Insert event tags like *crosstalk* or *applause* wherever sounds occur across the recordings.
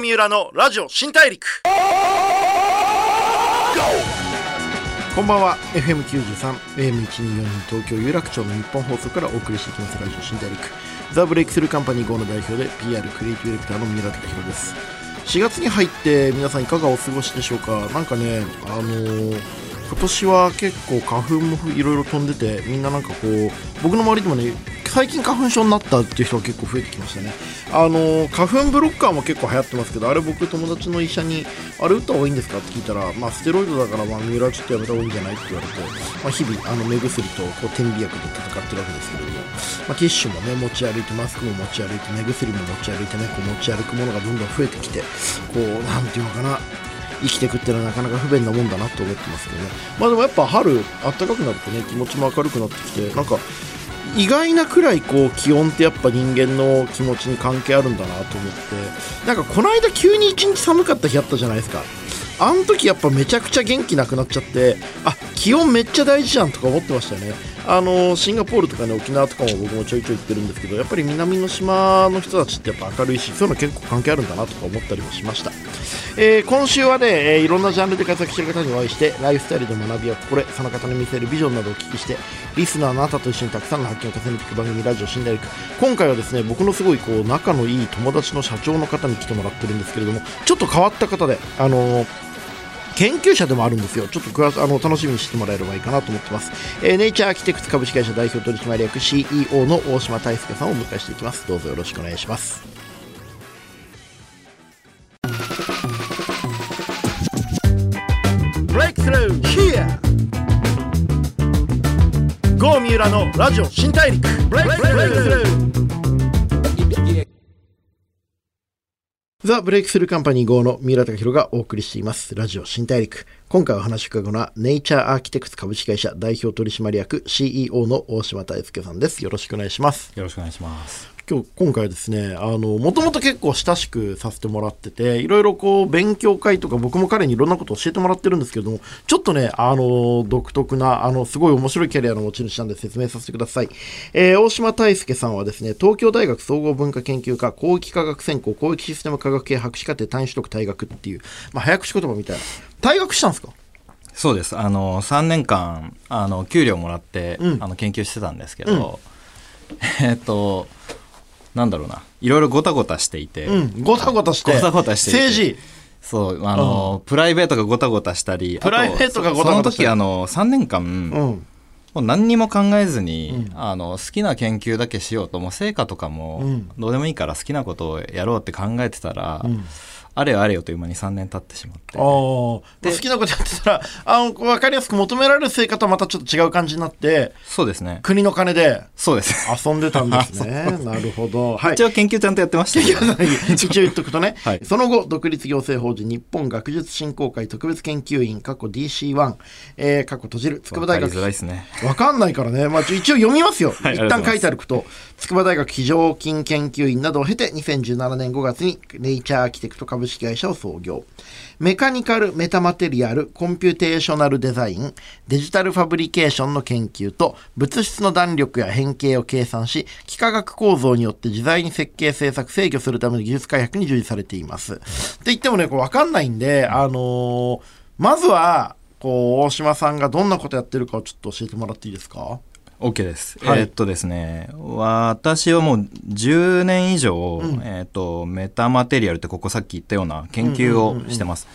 三浦のラジオ新大陸。こんばんは。FM93 AM1242 東京有楽町の日本放送からお送りしていきますラジオ新大陸。ザ・ブレイクスルーカンパニー GO の代表で PR クリエイティブディレクターの三浦貴弘です。4月に入って皆さんいかがお過ごしでしょうか？なんかねあのー今年は結構花粉もいろいろ飛んでてみんななんかこう僕の周りでもね最近花粉症になったっていう人が結構増えてきましたね。あの花粉ブロッカーも結構流行ってますけどあれ僕友達の医者にあれ打った方がいいんですかって聞いたらまあステロイドだからまあ三浦はちょっとやめた方がいいんじゃないって言われて、まあ、日々あの目薬とこう点鼻薬で戦ってるわけですけれども、まあ、ティッシュもね持ち歩いてマスクも持ち歩いて目薬も持ち歩いてねこう持ち歩くものがどんどん増えてきてこうなんていうのかな生きていくっていうのはなかなか不便なもんだなと思ってますけどね。まあでもやっぱ春暖かくなるとね気持ちも明るくなってきてなんか意外なくらいこう気温ってやっぱ人間の気持ちに関係あるんだなと思って。なんかこの間急に一日寒かった日あったじゃないですか。あの時やっぱめちゃくちゃ元気なくなっちゃってあ気温めっちゃ大事じゃんとか思ってましたよね。あのシンガポールとかね沖縄とかも僕もちょいちょい行ってるんですけどやっぱり南の島の人たちってやっぱ明るいしそういうの結構関係あるんだなとか思ったりもしました、えー今週はね、えーいろんなジャンルで活躍してる方にお会いしてライフスタイルで学びや心得その方に見せるビジョンなどをお聞きしてリスナーのあなたと一緒にたくさんの発見を重ねていく番組ラジオ新大陸今回はですね僕のすごいこう仲のいい友達の社長の方に来てもらってるんですけれどもちょっと変わった方であのー研究者でもあるんですよ。ちょっとあの楽しみにしてもらえればいいかなと思ってます。えーネイチャーアーキテクツ株式会社代表取締役 CEO の大島大輔さんをお迎えしていきます。どうぞよろしくお願いします。ブレイクスルー Here! ゴー三浦のラジオ新大陸 Breakthrough The Breakthrough Company GO の三浦崇宏がお送りしています。ラジオ新大陸。今回お話を伺うのは、ネイチャーアーキテクツ株式会社代表取締役 CEO の大島大輔さんです。よろしくお願いします。よろしくお願いします。今日、今回はですね、あの、もともと結構親しくさせてもらってて、いろいろこう、勉強会とか僕も彼にいろんなことを教えてもらってるんですけども、ちょっとね、あの、独特な、あの、すごい面白いキャリアの持ち主なんで説明させてください。えー大島大輔さんはですね、東京大学総合文化研究科広域科学専攻広域システム科学系博士課程単位取得退学っていう、まあ、早口言葉みたいな。退学したんですか？そうです。あの、3年間、あの、給料もらって、うんあの、研究してたんですけど、えっと、なんだろうな。いろいろごたごたしていて、うん、ごたごたして。ごたごたしていて政治。そう、あの、プライベートがごたごたしたり、プライベートがごたごたしたりそその時、あの、3年間、うん。もう何にも考えずに、あの、好きな研究だけしようと、もう成果とかもうん、どうでもいいから好きなことをやろうって考えてたら、んあれよあれよという間に3年経ってしまって。ああ。好きなことやってたら、あの、わかりやすく求められる生活とはまたちょっと違う感じになって、そうですね。国の金でそうです。遊んでたんですね。*laughs* なるほど。はい。一応研究ちゃんとやってましたけど。一応言っとくとね、*laughs* はいその後、独立行政法人日本学術振興会特別研究員、過去 DC1、えー、かっこ閉じる、筑波大学わかりづらいですね。わかんないからね。まあ、一応読みますよ。はい一旦書いてあること。筑波大学非常勤研究員などを経て、2017年5月にネイチャーアーキテクツ株、株式会社を創業。メカニカル、メタマテリアル、コンピューテーショナルデザイン、デジタルファブリケーションの研究と、物質の弾力や変形を計算し、幾何学構造によって自在に設計、制作、制御するための技術開発に従事されています。って言ってもね、これわかんないんで、あのーまずは、こう、大島さんがどんなことやってるかをちょっと教えてもらっていいですか？OK です。はいえーっとですね、私はもう10年以上、えーっと、メタマテリアルってここさっき言ったような研究をしてます。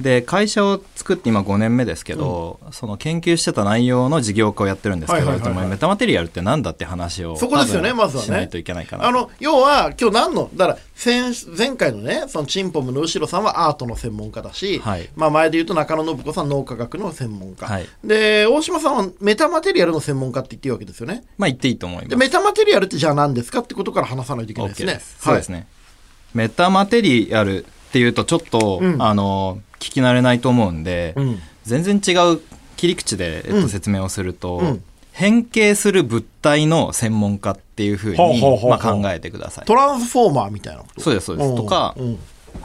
で、会社を作って今5年目ですけど、その研究してた内容の事業化をやってるんですけど、はいはいはいはいメタマテリアルってなんだって話をそこですよねまずはねしないといけないかな。あの、要は、今日何の、だから、先、前回のね、そのチンポムの後ろさんはアートの専門家だし、はいまあ前で言うと中野信子さん脳科学の専門家。はいで、大島さんはメタマテリアルの専門家って言っていいわけですよね。まあ言っていいと思いで、ます。メタマテリアルってじゃあ何ですかってことから話さないといけないです OK ね。です。そうですね。メタマテリアルっていうとちょっと、うんあの、聞き慣れないと思うんで、うん。全然違う切り口で、えっと、うん。説明をすると、うん。変形する物体の専門家っていうふうにまあ考えてください。トランスフォーマーみたいな。こと。そうです、そうです。とか、うん。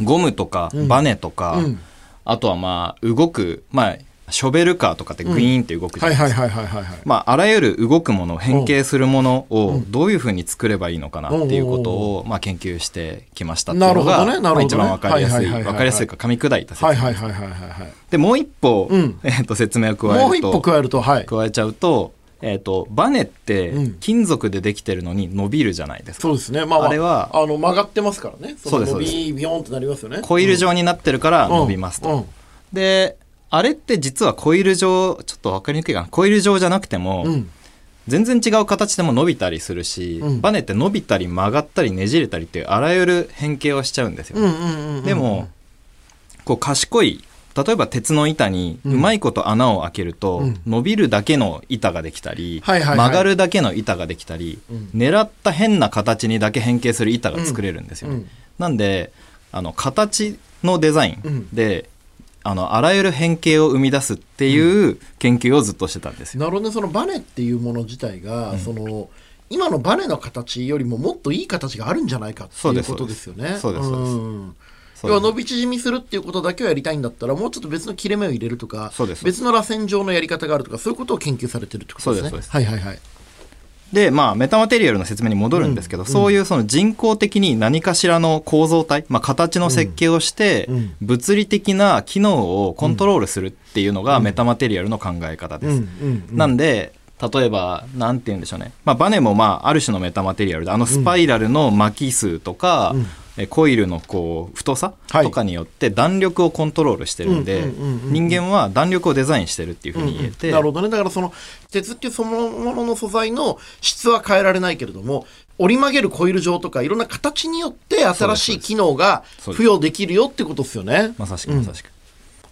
ゴムとか、バネとか、うん。あとはまあ、動く、まあ、ショベルカーとかってグイーンって動くじゃはないいですか。はいはいはいはいはい。まあ、あらゆる動くもの、変形するものをどういうふうに作ればいいのかなっていうことを、まあ、研究してきましたっていうのが、なるほどねねまあ、一番わかりやすい、わかりやすいか噛み砕いた説明はいはいはいはいはいはい。で、もう一歩、うんえっと、説明を加えると、もう一歩加えると、はい。加えちゃうと、えっ、と、バネってうん金属でできてるのに伸びるじゃないですか。そうですね。まあ、まあ、あれはあの、曲がってますからね。そうですビヨーンってなりますよね。コイル状になってるから伸びますと。うんうんで、あれって実はコイル状、ちょっとわかりにくいかな。コイル状じゃなくても、うん。全然違う形でも伸びたりするし、うん。バネって伸びたり曲がったりねじれたりっていうあらゆる変形をしちゃうんですよ。でも、こう賢い、例えば鉄の板にうまいこと穴を開けると、うん。伸びるだけの板ができたり、曲がるだけの板ができたり、うん。狙った変な形にだけ変形する板が作れるんですよ。ね。うん。なんで、あの、形のデザインで、あの、あらゆる変形を生み出すっていう研究をずっとしてたんですよ。なるほどね、そのバネっていうもの自体が、その、今のバネの形よりももっといい形があるんじゃないかっていうことですよね。そうですそうです要は伸び縮みするっていうことだけをやりたいんだったらもうちょっと別の切れ目を入れるとかそうです別の螺旋状のやり方があるとかそういうことを研究されてるってことですね。そうですはいはいはい。で、まあ、メタマテリアルの説明に戻るんですけど、そういうその人工的に何かしらの構造体、まあ、形の設計をして、うん。うん物理的な機能をコントロールするっていうのがメタマテリアルの考え方です。うん。うん。うん。なんで、例えば、なんて言うんでしょうね。まあ、バネもまあ、ある種のメタマテリアルで、あのスパイラルの巻き数とか、うん。えコイルのこう、太さはいとかによって弾力をコントロールしてるんでうんうんうんうん、人間は弾力をデザインしてるっていうふうに言えて、なるほどね。だからその、鉄っていうそのものの素材の質は変えられないけれども、折り曲げるコイル状とかいろんな形によって新しい機能が付与できるよってことですよね。まさしくまさしく。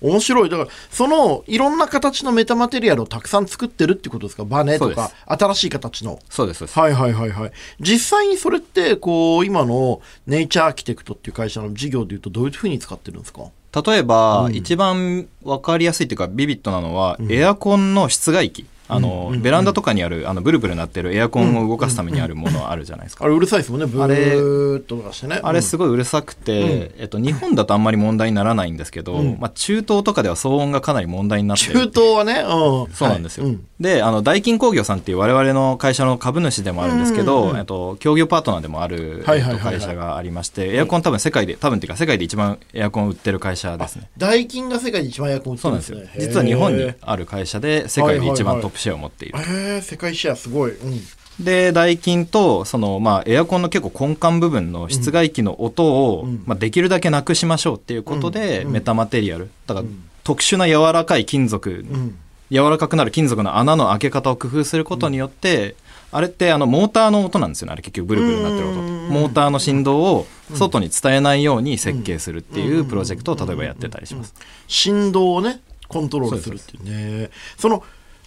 面白い。だから、その、いろんな形のメタマテリアルをたくさん作ってるってことですか？バネとか新しい形の。そうです。はいはいはいはい。実際にそれって、こう、今のネイチャーアーキテクトっていう会社の事業でいうとどういうふうに使ってるんですか？例えば、一番わかりやすいっていうか、ビビッドなのは、エアコンの室外機。あの、ベランダとかにある、あの、ブルブルなってるエアコンを動かすためにあるものあるじゃないですか。あれうるさいですもんね。ブあれーっととかしてね。あれすごいうるさくて、えっと、日本だとあんまり問題にならないんですけど、まあ、中東とかでは騒音がかなり問題になってる中東はね、うん。そうなんですよ。はいうんで、あの、大金工業さんっていう我々の会社の株主でもあるんですけど、えっと、協業パートナーでもある、会社がありまして、エアコン多分世界で、多分っていうか世界で一番エアコン売ってる会社ですね。ダイキンが世界で一番エアコン売ってそうなんですよ。るんですね。実は日本にへある会社で世界で一番トップシェアを持っている。ーへー世界シェアすごい。うん。で、ダイキンと、その、まあ、エアコンの結構根幹部分の室外機の音を、うんまあ、できるだけなくしましょうっていうことで、うんメタマテリアル。だから、特殊な柔らかい金属、うん。柔らかくなる金属の穴の開け方を工夫することによって、あれってあのモーターの音なんですよね。あれ結局ブルブルになってる音。うんモーターの振動を外に伝えないように設計するっていうプロジェクトを例えばやってたりします。振動をね、コントロールするっていうね。その、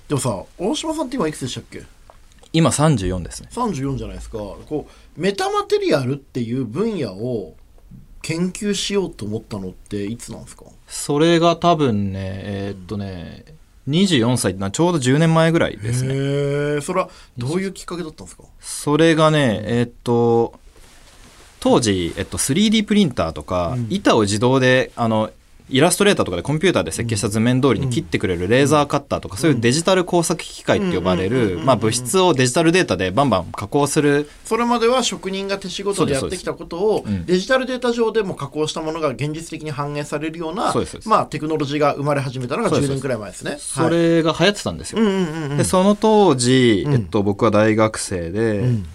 でもさ、大島さんって今いくつでしたっけ？今34ですね。34じゃないですかこうメタマテリアルっていう分野を研究しようと思ったのっていつなんですか？それが多分ね、えーっとね、24歳ってのはちょうど10年前ぐらいですね。へえそれはどういうきっかけだったんですか？それがね、えーっと、当時、えっと、3D プリンターとか、板を自動で、あの、イラストレーターとかでコンピューターで設計した図面通りに切ってくれるレーザーカッターとか、そういうデジタル工作機械って呼ばれる、まあ物質をデジタルデータでバンバン加工する、それまでは職人が手仕事でやってきたことをデジタルデータ上でも加工したものが現実的に反映されるようなまあテクノロジーが生まれ始めたのが10そうです。年くらい前ですね。それが流行ってたんですよ。で、その当時、えっと、僕は大学生で、ん。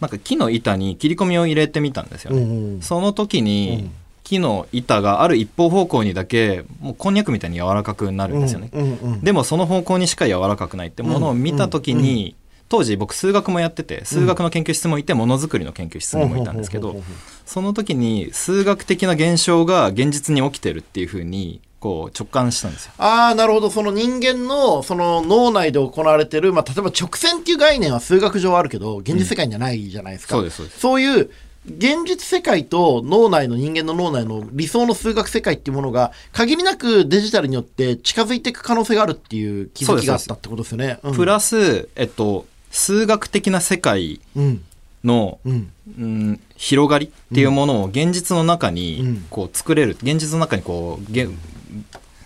なんか木の板に切り込みを入れてみたんですよね。その時に、木の板がある一方方向にだけ、もうこんにゃくみたいに柔らかくなるんですよね。うんうんうんでもその方向にしか柔らかくないってものを見た時に、当時僕数学もやってて、数学の研究室もいて、ものづくりの研究室にもいたんですけどほうほうほうほう、その時に数学的な現象が現実に起きてるっていうふうに、こう直感したんですよ。ああ、なるほど。その人間の、その脳内で行われてる、まあ、例えば直線っていう概念は数学上あるけど、現実世界にはないじゃないですか。そうですそうですそういう、現実世界と脳内の人間の脳内の理想の数学世界っていうものが、限りなくデジタルによって近づいていく可能性があるっていう気づきがあったってことですよね。うんプラス、えっと、数学的な世界うん。の、うん。うん、広がりっていうものを現実の中うんにこう作れる、現実の中にこうげ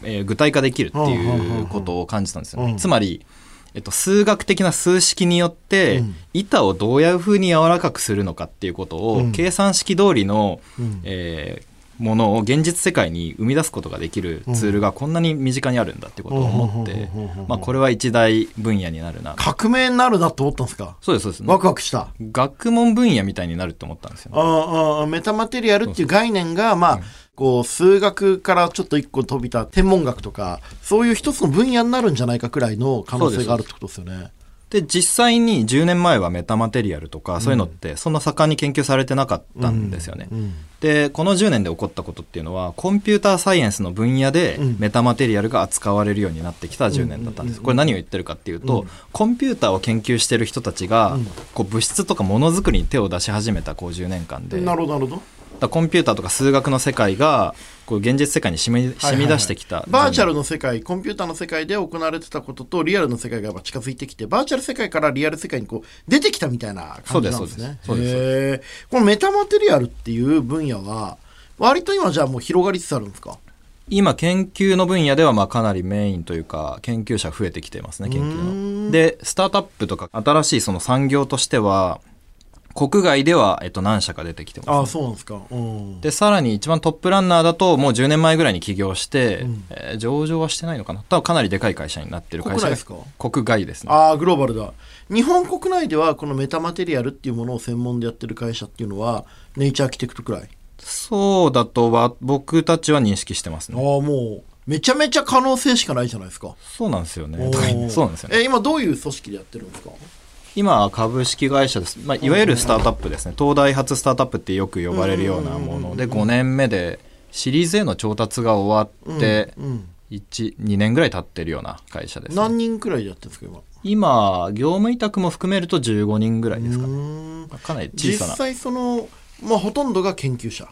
えー具体化できるっていうことを感じたんですよね。うんつまり、えっと、数学的な数式によって、うん板をどういうふうに柔らかくするのかっていうことを、うん計算式通りの、うんえーものを現実世界に生み出すことができるツールがこんなに身近にあるんだってことを思ってうんうんうんうんうん、まあ、これは一大分野になるな。革命になるなと思ったんですか？そうです、そうです。ワクワクした。学問分野みたいになるって思ったんですよね。ああメタマテリアルっていう概念が、まあ、こう、数学からちょっと一個飛びた天文学とか、そういう一つの分野になるんじゃないかくらいの可能性があるってことですよね。で、実際に10年前はメタマテリアルとか、そういうのって、そんな盛んに研究されてなかったんですよね。うんで、この10年で起こったことっていうのは、コンピューターサイエンスの分野でうんメタマテリアルが扱われるようになってきた10年だったんです。これ何を言ってるかっていうと、コンピューターを研究してる人たちが、こう物質とかものづくりに手を出し始めたこう10年間で、なるほど、なるほど。だコンピューターとか数学の世界が、こう現実世界に染み染み出してきた、バーチャルの世界、コンピューターの世界で行われてたこととリアルの世界が近づいてきて、バーチャル世界からリアル世界にこう出てきたみたいな感じなんですね。そうですそうです。へー。このメタマテリアルっていう分野は、割と今じゃあもう広がりつつあるんですか？今研究の分野ではまあかなりメインというか研究者増えてきてますね研究の。でスタートアップとか新しいその産業としては国外ではえっと何社か出てきてます、ああ、そうなんですか。うん。でさらに一番トップランナーだともう10年前ぐらいに起業して、えー上場はしてないのかな。多分かなりでかい会社になってる会社。ですか？国外ですね。ああ、グローバルだ。日本国内ではこのメタマテリアルっていうものを専門でやってる会社っていうのは、ネイチャーアーキテクトくらい？そうだとは僕たちは認識してますああ、ねもう、めちゃめちゃ可能性しかないじゃないですか。そうなんですよね。*laughs* そうなんですよね。え、今どういう組織でやってるんですか？今は株式会社です、まあ、いわゆるスタートアップですね。東大発スタートアップってよく呼ばれるようなもので5年目でシリーズ A の調達が終わってうん。12年ぐらい経ってるような会社です、何人くらいでやってるんですか、今？今業務委託も含めると15人ぐらいですかうねかなり小さな。実際その、まあ、ほとんどが研究者。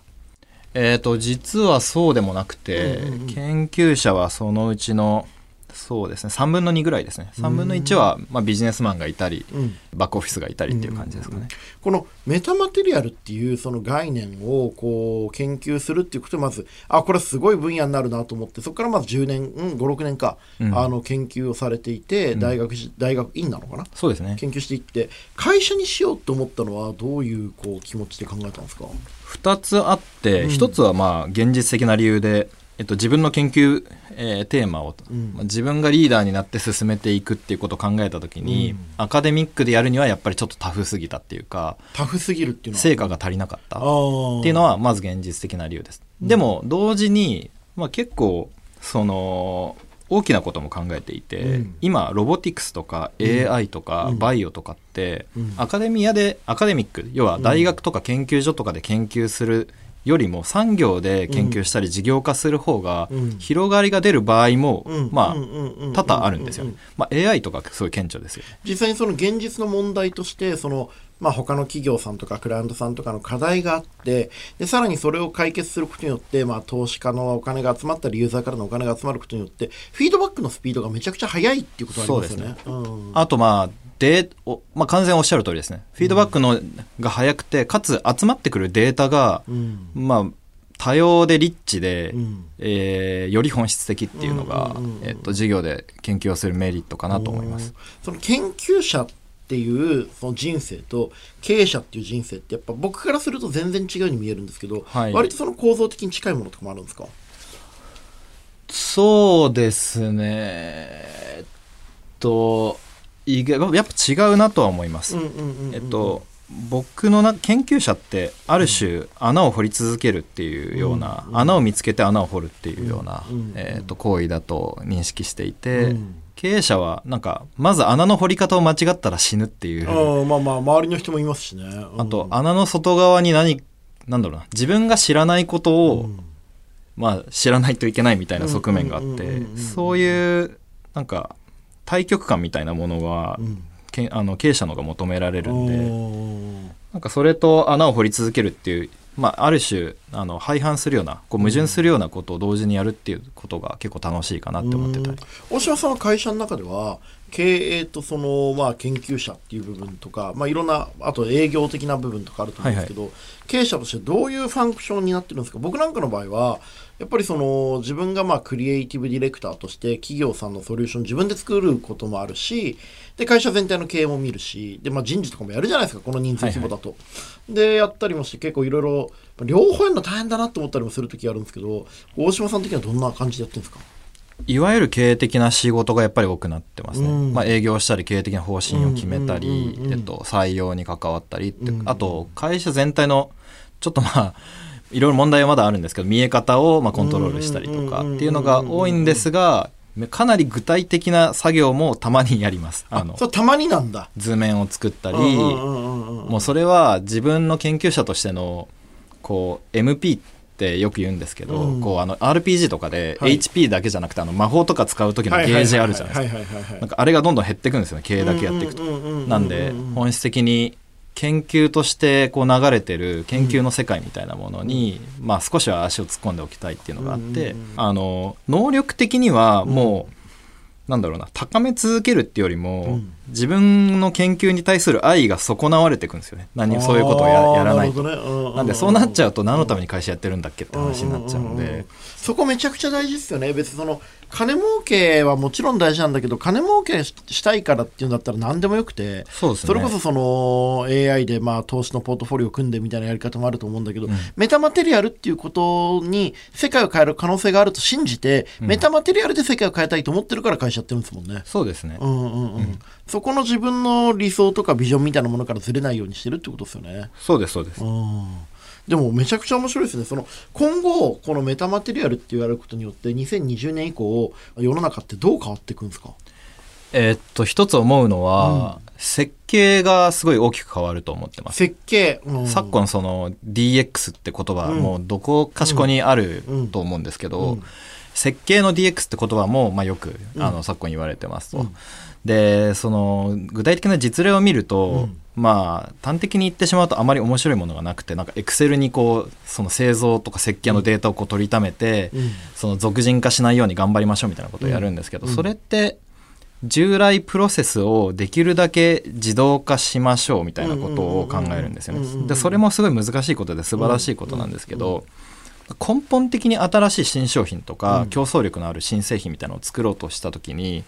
えっ、と実はそうでもなくて、研究者はそのうちのそうですね。3分の2ぐらいですね。3分の1は、まあ、ビジネスマンがいたり、うん。バックオフィスがいたりっていう感じですかね、このメタマテリアルっていうその概念をこう研究するっていうことでまずあこれすごい分野になるなと思ってそこからまず10年、うん、56年か、うん。あの研究をされていて大学し、大学院なのかな？そうですね。研究していって会社にしようと思ったのはどういうこう気持ちで考えたんですか？2つあって、うん。1つはまあ現実的な理由で、えっと、自分の研究、えーテーマを、うん。まあ自分がリーダーになって進めていくっていうことを考えた時に、うん。アカデミックでやるにはやっぱりちょっとタフすぎたっていうかタフすぎるっていうのは？成果が足りなかったっっていうのはまず現実的な理由です。でも同時に、まあ、結構その大きなことも考えていて、うん。今ロボティクスとか AI とかうん。バイオとかって、うん。アカデミアでアカデミック要は大学とか研究所とかで研究するよりも産業で研究したり事業化する方がうん。広がりが出る場合も、うん。まあ多々あるんですよね。うん。まあ、AI とかすごい顕著ですよ。実際にその現実の問題としてその、まあ、他の企業さんとかクライアントさんとかの課題があってでさらにそれを解決することによって、まあ、投資家のお金が集まったりユーザーからのお金が集まることによってフィードバックのスピードがめちゃくちゃ速いっていうことがありますよね。うん。あとまあ、で、おまあ、完全おっしゃる通りですね。フィードバックのが早くて、かつ集まってくるデータが、うんまあ、多様でリッチで、うんえーより本質的っていうのが、うんうんうんうんえっと、授業で研究をするメリットかなと思います。その研究者っていうその人生と経営者っていう人生ってやっぱ僕からすると全然違うように見えるんですけど、はい割とその構造的に近いものとかもあるんですか？そうですね。えっと、意外やっぱ違うなとは思います。えっと、僕のな研究者ってある種穴を掘り続けるっていうような、穴を見つけて穴を掘るっていうような、うんえっと行為だと認識していて、うん。経営者はなんかまず穴の掘り方を間違ったら死ぬっていう。ああまあまあ周りの人もいますしね。あと穴の外側に何なんだろうな自分が知らないことを、うん。まあ、知らないといけないみたいな側面があってそういうなんか対極感みたいなものは、うん。けあの経営者の方が求められるんで。うんなんかそれと穴を掘り続けるっていう、まあ、ある種あの廃反するようなこう矛盾するようなことを同時にやるっていうことが結構楽しいかなって思ってたり、大島さんは会社の中では経営とその、まあ、研究者っていう部分とか、まあ、いろんなあと営業的な部分とかあると思うんですけど、経営者としてどういうファンクションになってるんですか？僕なんかの場合はやっぱりその自分がまあクリエイティブディレクターとして企業さんのソリューション自分で作ることもあるしで会社全体の経営も見るしで、まあ、人事とかもやるじゃないですかこの人数規模だと。でやったりもして結構いろいろ両方やるの大変だなと思ったりもする時あるんですけど大島さん的にはどんな感じでやってるんですか？いわゆる経営的な仕事がやっぱり多くなってますね、うん。まあ、営業したり経営的な方針を決めたりえっと採用に関わったりってうん。あと会社全体のちょっとまあいろいろ問題はまだあるんですけど見え方をまあコントロールしたりとかっていうのが多いんですがかなり具体的な作業もたまにやります。あのたまになんだ。図面を作ったりもうそれは自分の研究者としてのこう MP ってよく言うんですけど、うん。こうあの RPG とかではい。HP だけじゃなくてあの魔法とか使う時のゲージあるじゃないですか。はいはいはいはい。はいなんかあれがどんどん減っていくんですよね。経営だけやっていくと。なんで本質的に研究としてこう流れてる研究の世界みたいなものに、まあ少しは足を突っ込んでおきたいっていうのがあって、うんうんうん。あの能力的にはもう、なんだろうな高め続けるっていうよりも、うん。自分の研究に対する愛が損なわれていくんですよね。何そういうことをややらないと。あーるほどね。なんでそうなっちゃうと何のためにに会社やってるんだっけって話になっちゃうんで、そこめちゃくちゃ大事ですよね。別にその金儲けはもちろん大事なんだけど金儲けししたいからっていうんだったら何でもよくてそね。れこそその AI でまあ投資のポートフォリオを組んでみたいなやり方もあると思うんだけど、うん。メタマテリアルっていうことに世界を変える可能性があると信じて、うん。メタマテリアルで世界を変えたいと思ってるから会社やってるんですもんね。そうですね、うんうんうん。うん。そこの自分の理想とかビジョンみたいなものからずれないようにしてるってことですよね。そうですそうです、うんでもめちゃくちゃ面白いですね。その今後このメタマテリアルって言われることによって2020年以降世の中ってどう変わっていくんですか？えーっと一つ思うのは、設計がすごい大きく変わると思ってます。設計、うん。昨今その DX って言葉はうん。もうどこかしこにあると思うんですけど、うん。設計の DX って言葉もまあよくうん。あの昨今言われてますと。うん。でその具体的な実例を見ると、うんまあ端的に言ってしまうとあまり面白いものがなくてなんかエクセルにこうその製造とか設計のデータをこう取りためて、うん。その俗人化しないように頑張りましょうみたいなことをやるんですけど、うん。それって従来プロセスをできるだけ自動化しましょうみたいなことを考えるんですようんうんうんうんね。でそれもすごい難しいことで素晴らしいことなんですけど根本的に新しい新商品とうんか競争力のある新製品みたいなのを作ろうとした時に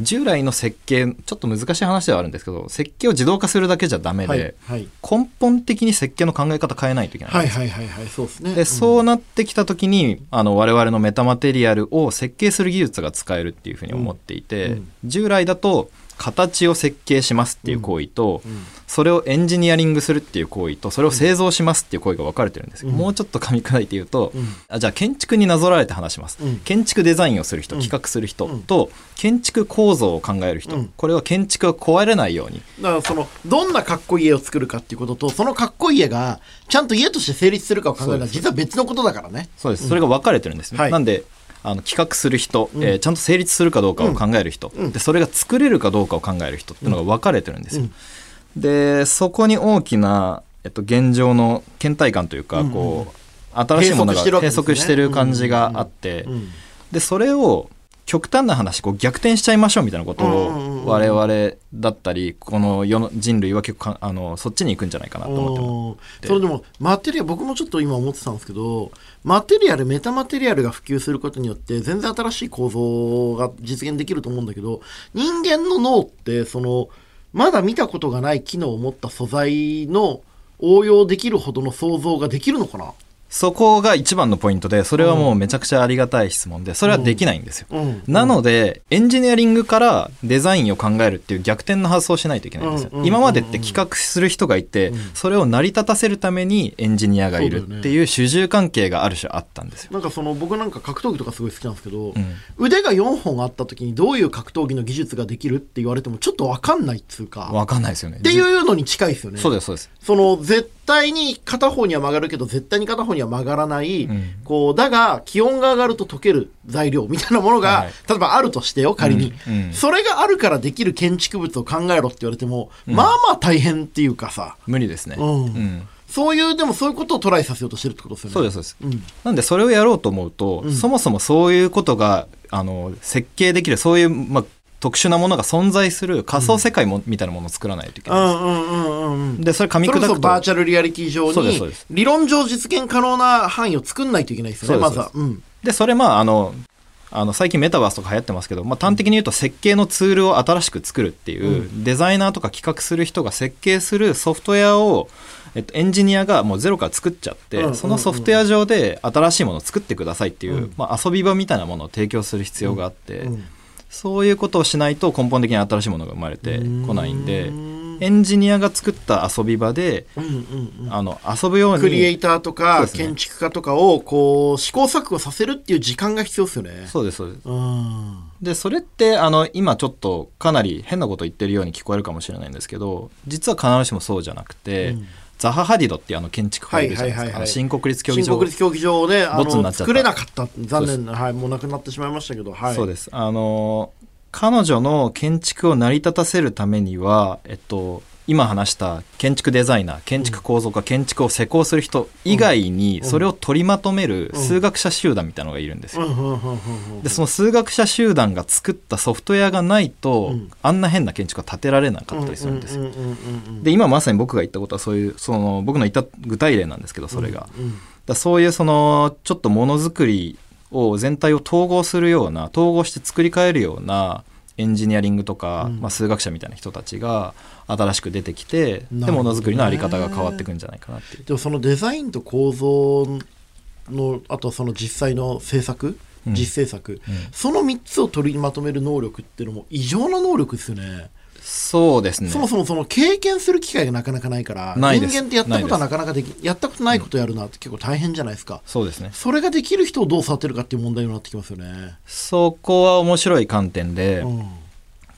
従来の設計ちょっと難しい話ではあるんですけど設計を自動化するだけじゃダメはいではい。根本的に設計の考え方変えないといけないんはいはいはいはい。そうですね。でそうなってきた時にあの我々のメタマテリアルを設計する技術が使えるっていうふうに思っていて、うんうん。従来だと形を設計しますっていう行為と、うん。それをエンジニアリングするっていう行為とそれを製造しますっていう行為が分かれてるんですよ、うん。もうちょっと噛み砕いて言うと、うん。あじゃあ建築になぞらえて話します、うん。建築デザインをする人うん企画する人うん。と建築構造を考える人、うん。これは建築が壊れないように。だからそのどんなかっこいい家を作るかっていうこととそのかっこいい家がちゃんと家として成立するかを考えるのは実は別のことだからね。そうです、それが分かれてるんですね、はい。なんであの企画する人、うん。えーちゃんと成立するかどうかを考える人、うん。でそれが作れるかどうかを考える人っていうのが分かれてるんですよ、でそこに大きな、えっと、現状の倦怠感というか、こう新しいものが閉塞してる感じがあって、うん。でそれを極端な話こう逆転しちゃいましょうみたいなことを我々だったりこの世の人類は結構かあのそっちに行くんじゃないかなと思ってそれでもマテリアル僕もちょっと今思ってたんですけどマテリアルメタマテリアルが普及することによって全然新しい構造が実現できると思うんだけど人間の脳ってそのまだ見たことがない機能を持った素材の応用できるほどの想像ができるのかな？そこが一番のポイントでそれはもうめちゃくちゃありがたい質問でそれはできないんですよ。うんなので、エンジニアリングからデザインを考えるっていう逆転の発想をしないといけないんですよ。今までって企画する人がいて、うんそれを成り立たせるためにエンジニアがいるっていう主従関係がある種あったんですよ。なんかその僕なんか格闘技とかすごい好きなんですけど、うん腕が4本あった時にどういう格闘技の技術ができるって言われてもちょっと分かんないっつうかわかんないですよね。っていうのに近いですよね。そうです、そうです。その絶対に片方には曲がるけど絶対に片方には曲がらない、うん。こうだが気温が上がると溶ける材料みたいなものが、はい。はい例えばあるとしてよ仮に、うん。うん。それがあるからできる建築物を考えろって言われても、うん。まあまあ大変っていうかさ。無理ですね。うん。うん。そういうでもそういうことをトライさせようとしてるってことですよね。そうです、そうです。うん。なんでそれをやろうと思うと、うん。そもそもそういうことがあの設計できるそういう、まあ、特殊なものが存在する仮想世界も、みたいなものを作らないといけないんです、うんうんうんうんでそれ噛み砕くと。バーチャルリアリティ上に理論上実現可能な範囲を作んないといけないですよねまずは。うん。でそれまああのあの最近メタバースとか流行ってますけど、まあ、端的に言うと設計のツールを新しく作るっていう、デザイナーとか企画する人が設計するソフトウェアを、えっと、エンジニアがもうゼロから作っちゃって、うんうんうん。そのソフトウェア上で新しいものを作ってくださいっていう、うん。まあ、遊び場みたいなものを提供する必要があって、うんそういうことをしないと根本的に新しいものが生まれてこないんでうんエンジニアが作った遊び場でうんうんうん。あの遊ぶようにクリエイターとか建築家とかをこう試行錯誤させるっていう時間が必要ですよね。そうですそうです。うん。でそれってあの今ちょっとかなり変なこと言ってるように聞こえるかもしれないんですけど実は必ずしもそうじゃなくて、うんザハ・ハディドっていうあの建築家がいるじゃないですはいはいはいはい。新国立競技場。新国立競技場をねあのボツになっちゃった。作れなかった。残念なはいもうなくなってしまいましたけどはい。そうです。あの彼女の建築を成り立たせるためにはえっと今話した建築デザイナー建築構造家、建築を施工する人以外にそれを取りまとめる数学者集団みたいなのがいるんですよ、うんうんうんうんうん。でその数学者集団が作ったソフトウェアがないと、うん。あんな変な建築は建てられなかったりするんですよ。うんうんうんうんで今まさに僕が言ったことはそういうその僕の言った具体例なんですけどそれが、うんだそういうそのちょっとものづくりを全体を統合するような統合して作り変えるようなエンジニアリングとか、うん。まあ、数学者みたいな人たちが新しく出てきて、でものづくりのあり方が変わっていくんじゃないかなって。いう。でもそのデザインと構造のあとその実際の制作うん。実制作、その3つを取りまとめる能力っていうのも異常な能力ですよねそうですね。そもそもその経験する機会がなかなかないから人間ってやったことはなかなかできやったことないことやるなって結構大変じゃないですか、そうですね。それができる人をどう育てるかっていう問題になってきますよね、そこは面白い観点で、うん。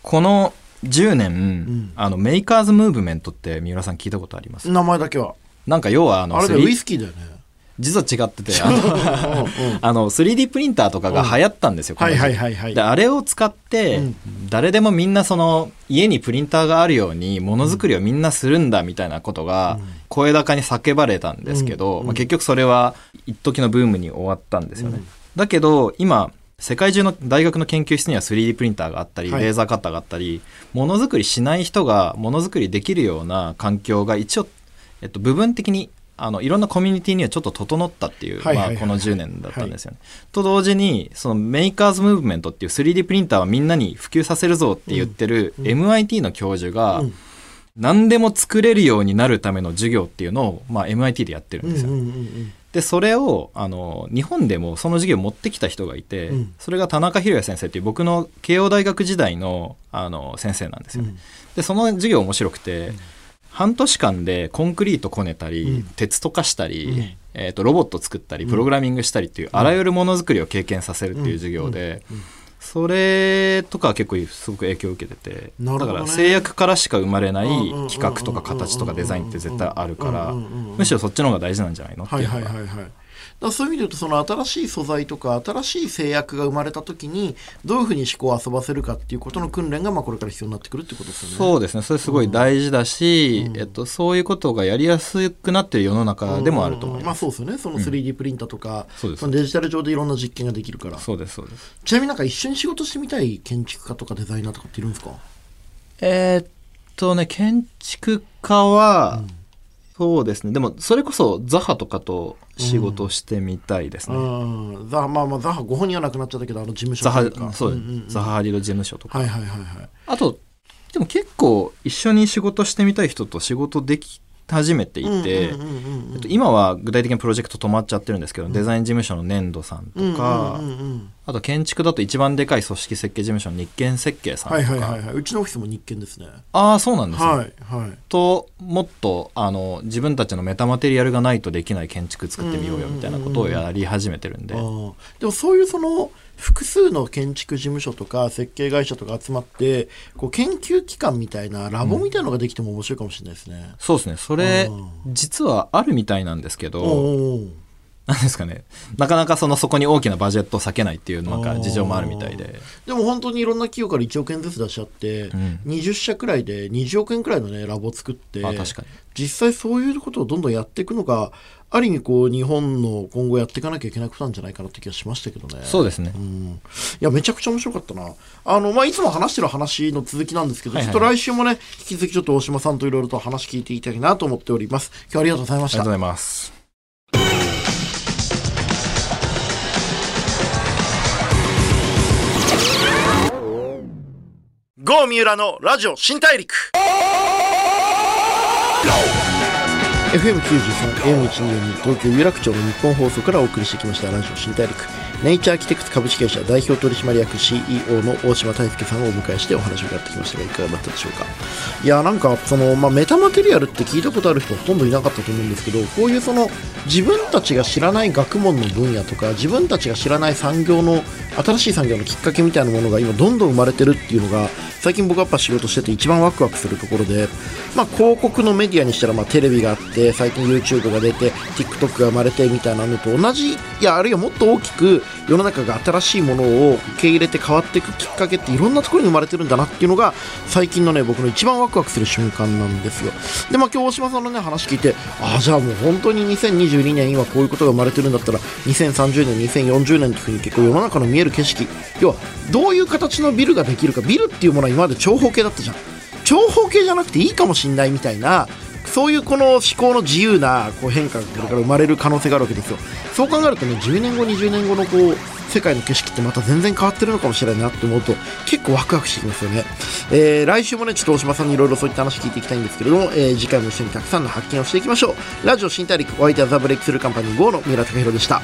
この10年、ん。あのメーカーズムーブメントって三浦さん聞いたことあります？名前だけは。なんか要はあのあれだよ 3D ウイスキーだよね実は違っててあの *laughs* うんうんあの 3D プリンターとかが流行ったんですよ、この時期。はいはいはいはい。であれを使って、うん。誰でもみんなその家にプリンターがあるようにものづくりをみんなするんだみたいなことが声高に叫ばれたんですけど、うん。まあ、結局それは一時のブームに終わったんですよね。うん。だけど今世界中の大学の研究室には 3D プリンターがあったり、はい。レーザーカッターがあったりものづくりしない人がものづくりできるような環境が一応、えっと、部分的にあのいろんなコミュニティにはちょっと整ったっていう、まあ、この10年だったんですよね。と同時にそのメーカーズムーブメントっていう 3D プリンターはみんなに普及させるぞって言ってる MIT の教授がうん。何でも作れるようになるための授業っていうのを、まあ、MIT でやってるんですよ。でそれをあの日本でもその授業を持ってきた人がいて、うん。それが田中宏也先生っていう僕の慶応大学時代のあの先生なんですよね。でその授業面白くて、半年間でコンクリートこねたり、うん。鉄とかしたり、うん。えー、とロボット作ったりプログラミングしたりっていう、あらゆるものづくりを経験させるっていう授業で、それとかは結構すごく影響を受けてて、ね。だから制約からしか生まれない企画とか形とかデザインって絶対あるからむしろそっちの方が大事なんじゃないのってはいいうのがだそういう意味で言うとその新しい素材とか新しい制約が生まれた時にどういうふうに思考を遊ばせるかっていうことの訓練がまあこれから必要になってくるってことですよね。そうですね。それすごい大事だし、えっと、そういうことがやりやすくなってる世の中でもあると思います、まあそうですよね。その 3D プリンターとか、そうです。のデジタル上でいろんな実験ができるから。そうですそうです。ちなみになんか一緒に仕事してみたい建築家とかデザイナーとかっているんですか？えーっとね建築家は、そうですね。でもそれこそザハとかと仕事してみたいですね、うん。ザまあまあザハご本人はなくなっちゃったけどあの事務所とか。そう、んんん。ザハハリド事務所とか、はいはいはいはい。あとでも結構一緒に仕事してみたい人と仕事でき始めていて、今は具体的にプロジェクト止まっちゃってるんですけど、デザイン事務所の粘土さんとか、うんうんうんうんあと建築だと一番でかい組織設計事務所の日建設計さんとか、はいはいはいはい。うちのオフィスも日建ですね。ああそうなんですね、はいはい。ともっとあの自分たちのメタマテリアルがないとできない建築作ってみようよみたいなことをやり始めてるんで、でもそういうその複数の建築事務所とか設計会社とか集まってこう研究機関みたいなラボみたいなのができても面白いかもしれないですね。そうですね。それうん。実はあるみたいなんですけど、なんですかね。なかなかそのそこに大きなバジェットを避けないっていうなんか事情もあるみたいで。でも本当にいろんな企業から1億円ずつ出し合って、ん20社くらいで20億円くらいのね、ラボを作って、あ確かに実際そういうことをどんどんやっていくのが、ある意味こう、日本の今後やっていかなきゃいけないことなんじゃないかなって気がしましたけどね。そうですね。うんいや、めちゃくちゃ面白かったな。あの、まあ、いつも話してる話の続きなんですけど、はいはいちょっと来週もね、引き続きちょっと大島さんといろいろと話聞いていきたいなと思っております。今日はありがとうございましたありがとう。ございます。郷三浦のラジオ新大陸 FM93、AM124 東京有楽町の日本放送からお送りしてきましたラジオ新大陸。ネイチャーアーキテクト株式会社代表取締役 CEO の大島大輔さんをお迎えしてお話を伺ってきましたが、いかがだったでしょうか？いや、なんか、その、まあ、メタマテリアルって聞いたことある人ほとんどいなかったと思うんですけど、こういうその、自分たちが知らない学問の分野とか、自分たちが知らない産業の、新しい産業のきっかけみたいなものが今どんどん生まれてるっていうのが、最近僕はやっぱ仕事してて一番ワクワクするところで、まあ、広告のメディアにしたらまあテレビがあって最近 YouTube が出て TikTok が生まれてみたいなのと同じいやあるいはもっと大きく世の中が新しいものを受け入れて変わっていくきっかけっていろんなところに生まれてるんだなっていうのが最近のね僕の一番ワクワクする瞬間なんですよ。でまあ今日大島さんのね話聞いてああじゃあもう本当に2022年今こういうことが生まれてるんだったら2030年2040年っていうふうに結構世の中の見える景色。要はどういう形のビルができるかビルっていうものは今まで長方形だったじゃん。長方形じゃなくていいかもしんないみたいなそういうこの思考の自由なこう変化がこれから生まれる可能性があるわけですよ。そう考えるとね10年後20年後のこう世界の景色ってまた全然変わってるのかもしれないなって思うと結構ワクワクしてきますよね、えー来週もねちょっと大島さんにいろいろそういった話聞いていきたいんですけれども、えー次回も一緒にたくさんの発見をしていきましょう。ラジオ新大陸お相手はザブレイクスルーカンパニー GO の三浦貴弘でした。